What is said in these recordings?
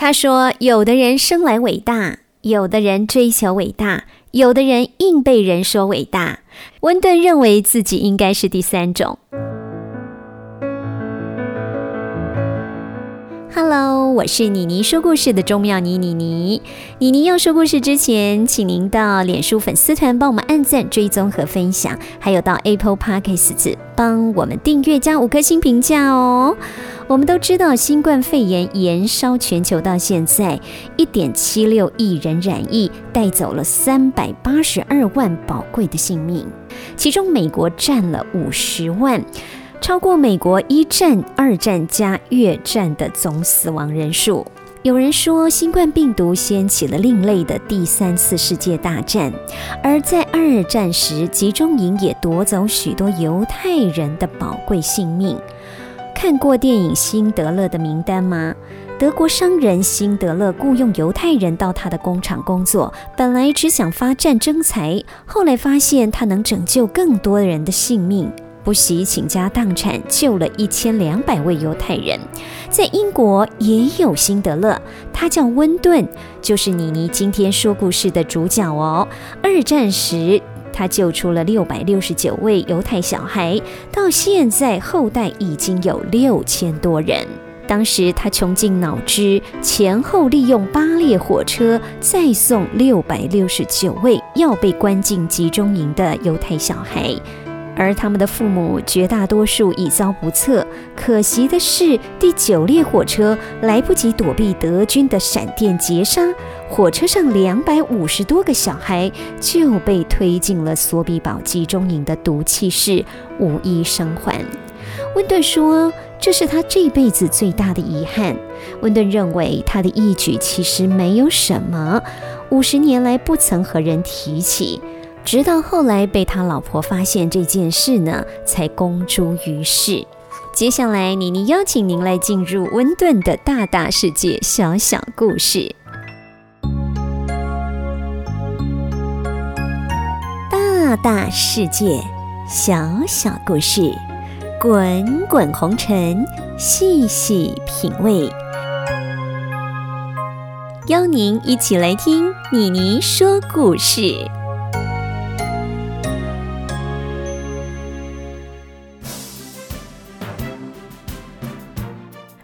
他说：“有的人生来伟大，有的人追求伟大，有的人硬被人说伟大。”温顿认为自己应该是第三种。Hello，我是妮妮说故事的钟妙妮妮妮。妮妮要说故事之前，请您到脸书粉丝团帮我们按赞、追踪和分享，还有到 Apple Podcast 帮我们订阅加五颗星评价哦。我们都知道，新冠肺炎延烧全球到现在，一点七六亿人染疫，带走了三百八十二万宝贵的性命，其中美国占了五十万。超过美国一战、二战加越战的总死亡人数。有人说，新冠病毒掀起了另类的第三次世界大战，而在二战时，集中营也夺走许多犹太人的宝贵性命。看过电影《辛德勒的名单》吗？德国商人辛德勒雇佣犹太人到他的工厂工作，本来只想发战争财，后来发现他能拯救更多人的性命。不惜倾家荡产，救了一千两百位犹太人。在英国也有辛德勒，他叫温顿，就是妮妮今天说故事的主角哦。二战时，他救出了六百六十九位犹太小孩，到现在后代已经有六千多人。当时他穷尽脑汁，前后利用八列火车再送六百六十九位要被关进集中营的犹太小孩。而他们的父母绝大多数已遭不测。可惜的是，第九列火车来不及躲避德军的闪电截杀，火车上两百五十多个小孩就被推进了索比堡集中营的毒气室，无一生还。温顿说：“这是他这辈子最大的遗憾。”温顿认为他的义举其实没有什么，五十年来不曾和人提起。直到后来被他老婆发现这件事呢，才公诸于世。接下来，妮妮邀请您来进入温顿的大大世界小小故事。大世界小小故事，滚滚红尘，细细品味。邀您一起来听妮妮说故事。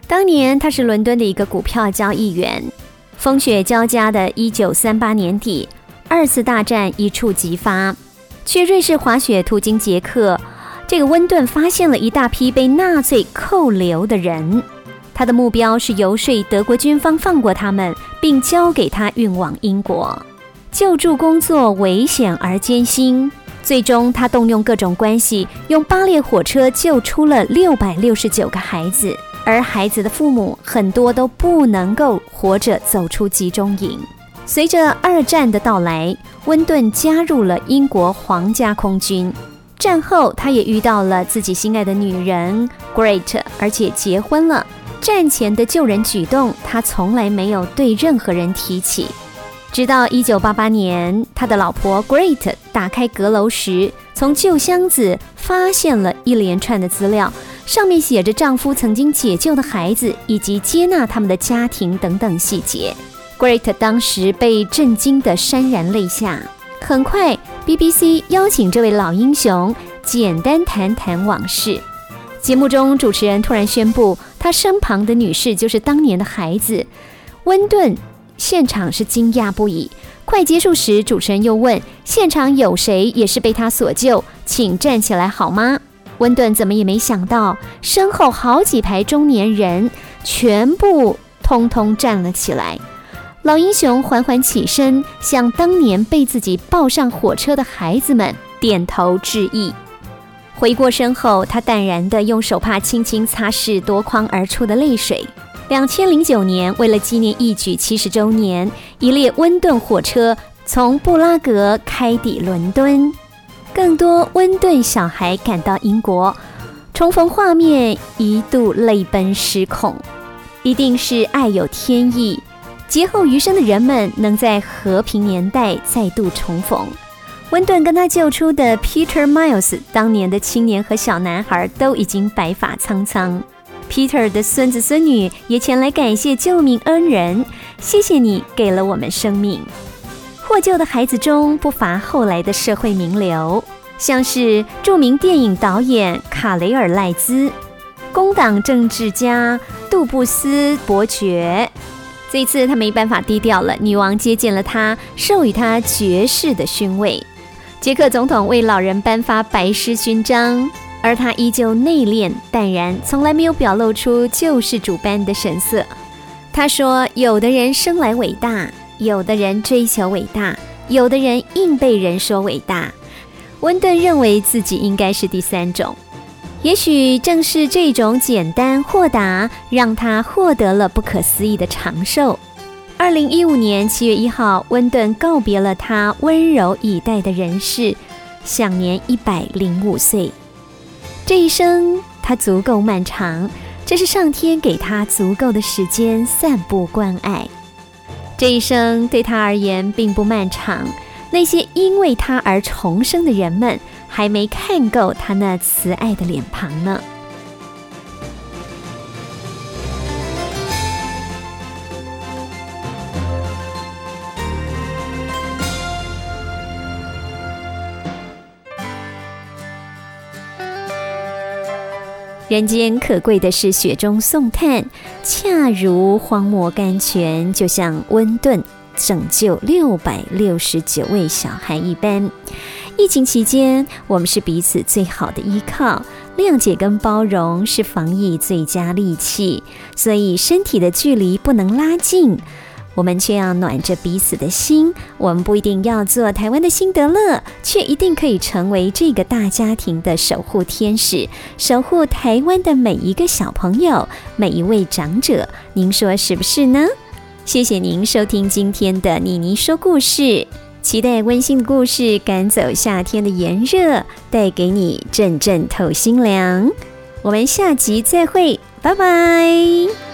当年他是伦敦的一个股票交易员。风雪交加的1938年底，二次大战一触即发。去瑞士滑雪途经捷克，这个温顿发现了一大批被纳粹扣留的人。他的目标是游说德国军方放过他们，并交给他运往英国。救助工作危险而艰辛，最终他动用各种关系，用八列火车救出了六百六十九个孩子。而孩子的父母很多都不能够活着走出集中营。随着二战的到来，温顿加入了英国皇家空军。战后，他也遇到了自己心爱的女人 Great，而且结婚了。战前的救人举动，他从来没有对任何人提起。直到1988年，他的老婆 Great 打开阁楼时，从旧箱子发现了一连串的资料。上面写着丈夫曾经解救的孩子，以及接纳他们的家庭等等细节。Great 当时被震惊得潸然泪下。很快，BBC 邀请这位老英雄简单谈谈往事。节目中，主持人突然宣布，他身旁的女士就是当年的孩子温顿。现场是惊讶不已。快结束时，主持人又问：现场有谁也是被他所救？请站起来好吗？温顿怎么也没想到，身后好几排中年人全部通通站了起来。老英雄缓缓起身，向当年被自己抱上火车的孩子们点头致意。回过身后，他淡然地用手帕轻轻擦拭夺眶而出的泪水。两千零九年，为了纪念义举七十周年，一列温顿火车从布拉格开抵伦敦。更多温顿小孩赶到英国，重逢画面一度泪奔失控。一定是爱有天意，劫后余生的人们能在和平年代再度重逢。温顿跟他救出的 Peter Miles，当年的青年和小男孩都已经白发苍苍。Peter 的孙子孙女也前来感谢救命恩人，谢谢你给了我们生命。获救的孩子中不乏后来的社会名流，像是著名电影导演卡雷尔赖兹、工党政治家杜布斯伯爵。这一次他没办法低调了，女王接见了他，授予他爵士的勋位。捷克总统为老人颁发白狮勋章。而他依旧内敛淡然，从来没有表露出救世主般的神色。他说：“有的人生来伟大，有的人追求伟大，有的人硬被人说伟大。”温顿认为自己应该是第三种。也许正是这种简单豁达，让他获得了不可思议的长寿。二零一五年七月一号，温顿告别了他温柔以待的人世，享年一百零五岁。这一生，他足够漫长，这是上天给他足够的时间散布关爱。这一生对他而言并不漫长，那些因为他而重生的人们，还没看够他那慈爱的脸庞呢。人间可贵的是雪中送炭，恰如荒漠甘泉，就像温顿拯救六百六十九位小孩一般。疫情期间，我们是彼此最好的依靠，谅解跟包容是防疫最佳利器，所以身体的距离不能拉近。我们却要暖着彼此的心。我们不一定要做台湾的辛德勒，却一定可以成为这个大家庭的守护天使，守护台湾的每一个小朋友、每一位长者。您说是不是呢？谢谢您收听今天的妮妮说故事，期待温馨的故事赶走夏天的炎热，带给你阵阵透心凉。我们下集再会，拜拜。